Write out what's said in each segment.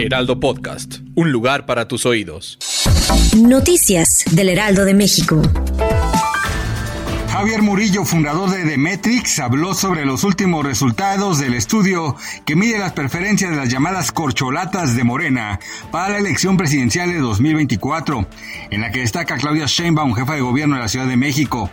Heraldo Podcast, un lugar para tus oídos. Noticias del Heraldo de México. Javier Murillo, fundador de Demetrix, habló sobre los últimos resultados del estudio que mide las preferencias de las llamadas corcholatas de Morena para la elección presidencial de 2024, en la que destaca Claudia Sheinbaum, jefa de gobierno de la Ciudad de México.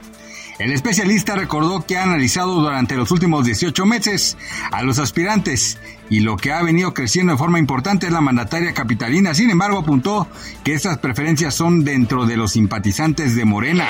El especialista recordó que ha analizado durante los últimos 18 meses a los aspirantes y lo que ha venido creciendo de forma importante es la mandataria capitalina. Sin embargo, apuntó que estas preferencias son dentro de los simpatizantes de Morena.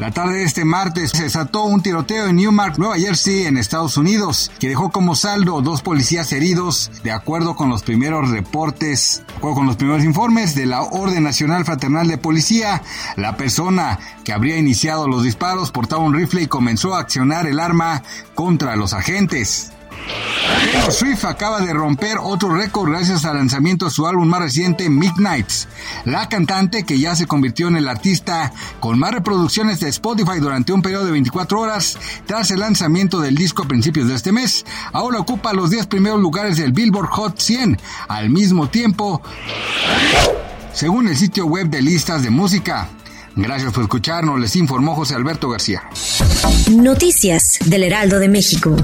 La tarde de este martes se desató un tiroteo en Newmark, Nueva Jersey, en Estados Unidos, que dejó como saldo dos policías heridos, de acuerdo con los primeros reportes, o con los primeros informes de la Orden Nacional Fraternal de Policía. La persona que habría iniciado los disparos portaba un rifle y comenzó a accionar el arma contra los agentes. Swift acaba de romper otro récord gracias al lanzamiento de su álbum más reciente, Midnights. La cantante, que ya se convirtió en el artista con más reproducciones de Spotify durante un periodo de 24 horas tras el lanzamiento del disco a principios de este mes, ahora ocupa los 10 primeros lugares del Billboard Hot 100 al mismo tiempo, según el sitio web de listas de música. Gracias por escucharnos, les informó José Alberto García. Noticias del Heraldo de México.